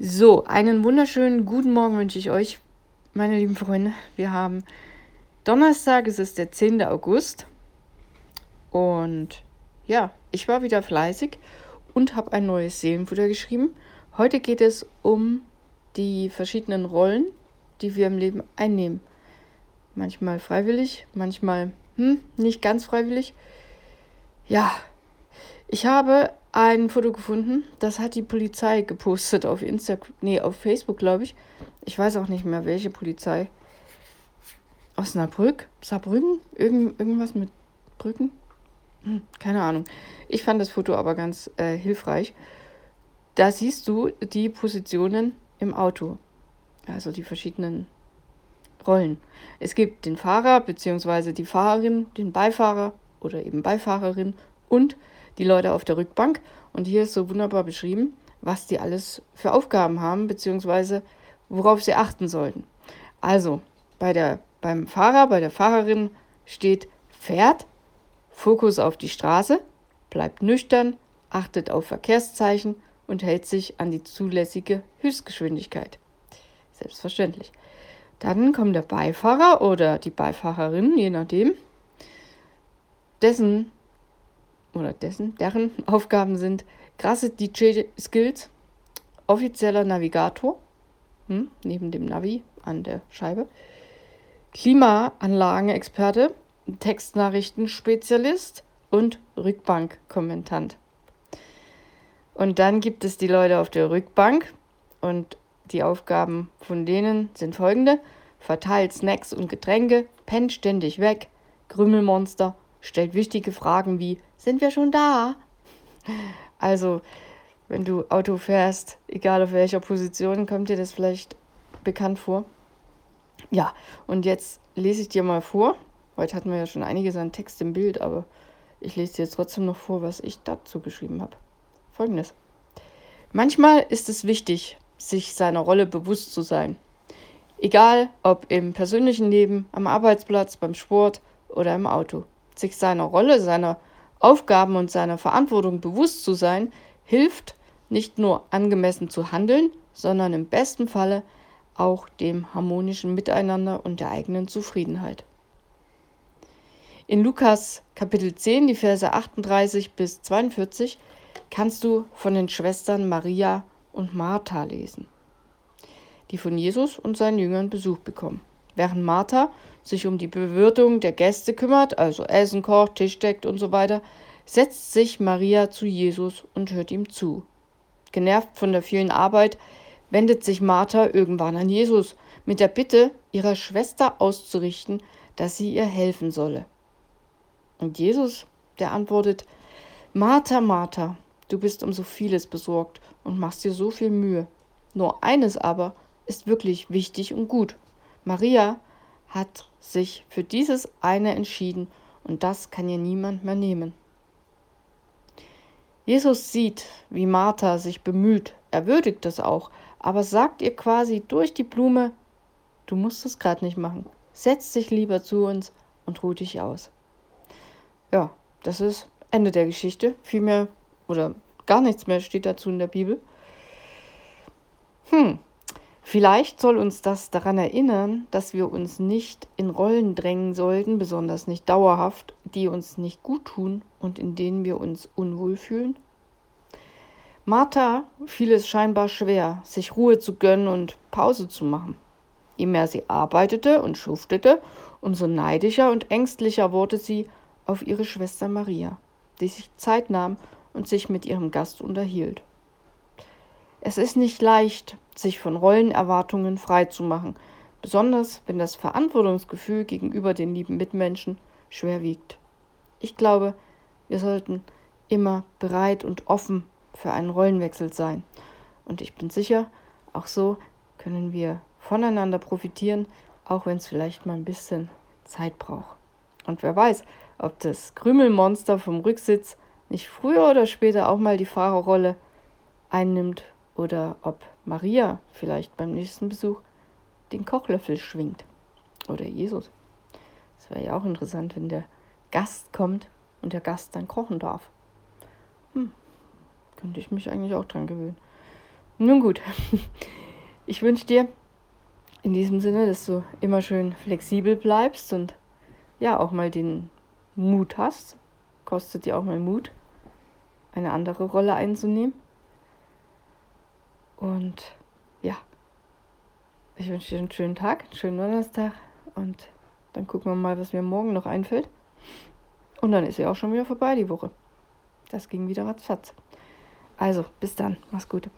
So, einen wunderschönen guten Morgen wünsche ich euch, meine lieben Freunde. Wir haben Donnerstag, es ist der 10. August. Und ja, ich war wieder fleißig und habe ein neues Seelenfutter geschrieben. Heute geht es um die verschiedenen Rollen, die wir im Leben einnehmen. Manchmal freiwillig, manchmal hm, nicht ganz freiwillig. Ja, ich habe ein Foto gefunden, das hat die Polizei gepostet auf Instagram, nee, auf Facebook, glaube ich. Ich weiß auch nicht mehr, welche Polizei. Osnabrück? Saarbrücken? Irgend, irgendwas mit Brücken? Hm, keine Ahnung. Ich fand das Foto aber ganz äh, hilfreich. Da siehst du die Positionen im Auto. Also die verschiedenen Rollen. Es gibt den Fahrer bzw. die Fahrerin, den Beifahrer oder eben Beifahrerin und die Leute auf der Rückbank. Und hier ist so wunderbar beschrieben, was die alles für Aufgaben haben, beziehungsweise worauf sie achten sollten. Also bei der, beim Fahrer, bei der Fahrerin steht fährt, Fokus auf die Straße, bleibt nüchtern, achtet auf Verkehrszeichen und hält sich an die zulässige Höchstgeschwindigkeit. Selbstverständlich. Dann kommt der Beifahrer oder die Beifahrerin, je nachdem, dessen oder dessen, deren Aufgaben sind krasse DJ-Skills, offizieller Navigator, hm, neben dem Navi an der Scheibe, Klimaanlagenexperte, Textnachrichtenspezialist und Rückbankkommentant. Und dann gibt es die Leute auf der Rückbank und die Aufgaben von denen sind folgende: verteilt Snacks und Getränke, pennt ständig weg, Krümelmonster, stellt wichtige Fragen wie sind wir schon da? Also, wenn du Auto fährst, egal auf welcher Position, kommt dir das vielleicht bekannt vor. Ja, und jetzt lese ich dir mal vor. Heute hatten wir ja schon einiges an Text im Bild, aber ich lese dir jetzt trotzdem noch vor, was ich dazu geschrieben habe. Folgendes. Manchmal ist es wichtig, sich seiner Rolle bewusst zu sein. Egal ob im persönlichen Leben, am Arbeitsplatz, beim Sport oder im Auto. Sich seiner Rolle, seiner Aufgaben und seiner Verantwortung bewusst zu sein, hilft nicht nur angemessen zu handeln, sondern im besten Falle auch dem harmonischen Miteinander und der eigenen Zufriedenheit. In Lukas Kapitel 10, die Verse 38 bis 42, kannst du von den Schwestern Maria und Martha lesen, die von Jesus und seinen Jüngern Besuch bekommen. Während Martha sich um die Bewirtung der Gäste kümmert, also Essen kocht, Tisch deckt und so weiter, setzt sich Maria zu Jesus und hört ihm zu. Genervt von der vielen Arbeit wendet sich Martha irgendwann an Jesus mit der Bitte, ihrer Schwester auszurichten, dass sie ihr helfen solle. Und Jesus, der antwortet, Martha, Martha, du bist um so vieles besorgt und machst dir so viel Mühe. Nur eines aber ist wirklich wichtig und gut. Maria hat sich für dieses eine entschieden und das kann ihr niemand mehr nehmen. Jesus sieht, wie Martha sich bemüht, er würdigt es auch, aber sagt ihr quasi durch die Blume, du musst es gerade nicht machen, setz dich lieber zu uns und ruh dich aus. Ja, das ist Ende der Geschichte. Viel mehr oder gar nichts mehr steht dazu in der Bibel. Hm, Vielleicht soll uns das daran erinnern, dass wir uns nicht in Rollen drängen sollten, besonders nicht dauerhaft, die uns nicht gut tun und in denen wir uns unwohl fühlen. Martha fiel es scheinbar schwer, sich Ruhe zu gönnen und Pause zu machen. Je mehr sie arbeitete und schuftete, umso neidischer und ängstlicher wurde sie auf ihre Schwester Maria, die sich Zeit nahm und sich mit ihrem Gast unterhielt. Es ist nicht leicht, sich von Rollenerwartungen frei zu machen, besonders wenn das Verantwortungsgefühl gegenüber den lieben Mitmenschen schwer wiegt. Ich glaube, wir sollten immer bereit und offen für einen Rollenwechsel sein. Und ich bin sicher, auch so können wir voneinander profitieren, auch wenn es vielleicht mal ein bisschen Zeit braucht. Und wer weiß, ob das Krümelmonster vom Rücksitz nicht früher oder später auch mal die Fahrerrolle einnimmt oder ob Maria vielleicht beim nächsten Besuch den Kochlöffel schwingt. Oder Jesus. Das wäre ja auch interessant, wenn der Gast kommt und der Gast dann kochen darf. Hm, könnte ich mich eigentlich auch dran gewöhnen. Nun gut, ich wünsche dir in diesem Sinne, dass du immer schön flexibel bleibst und ja auch mal den Mut hast. Kostet dir auch mal Mut, eine andere Rolle einzunehmen. Und ja, ich wünsche dir einen schönen Tag, einen schönen Donnerstag und dann gucken wir mal, was mir morgen noch einfällt. Und dann ist sie auch schon wieder vorbei, die Woche. Das ging wieder ratzfatz. Also, bis dann. Mach's gut.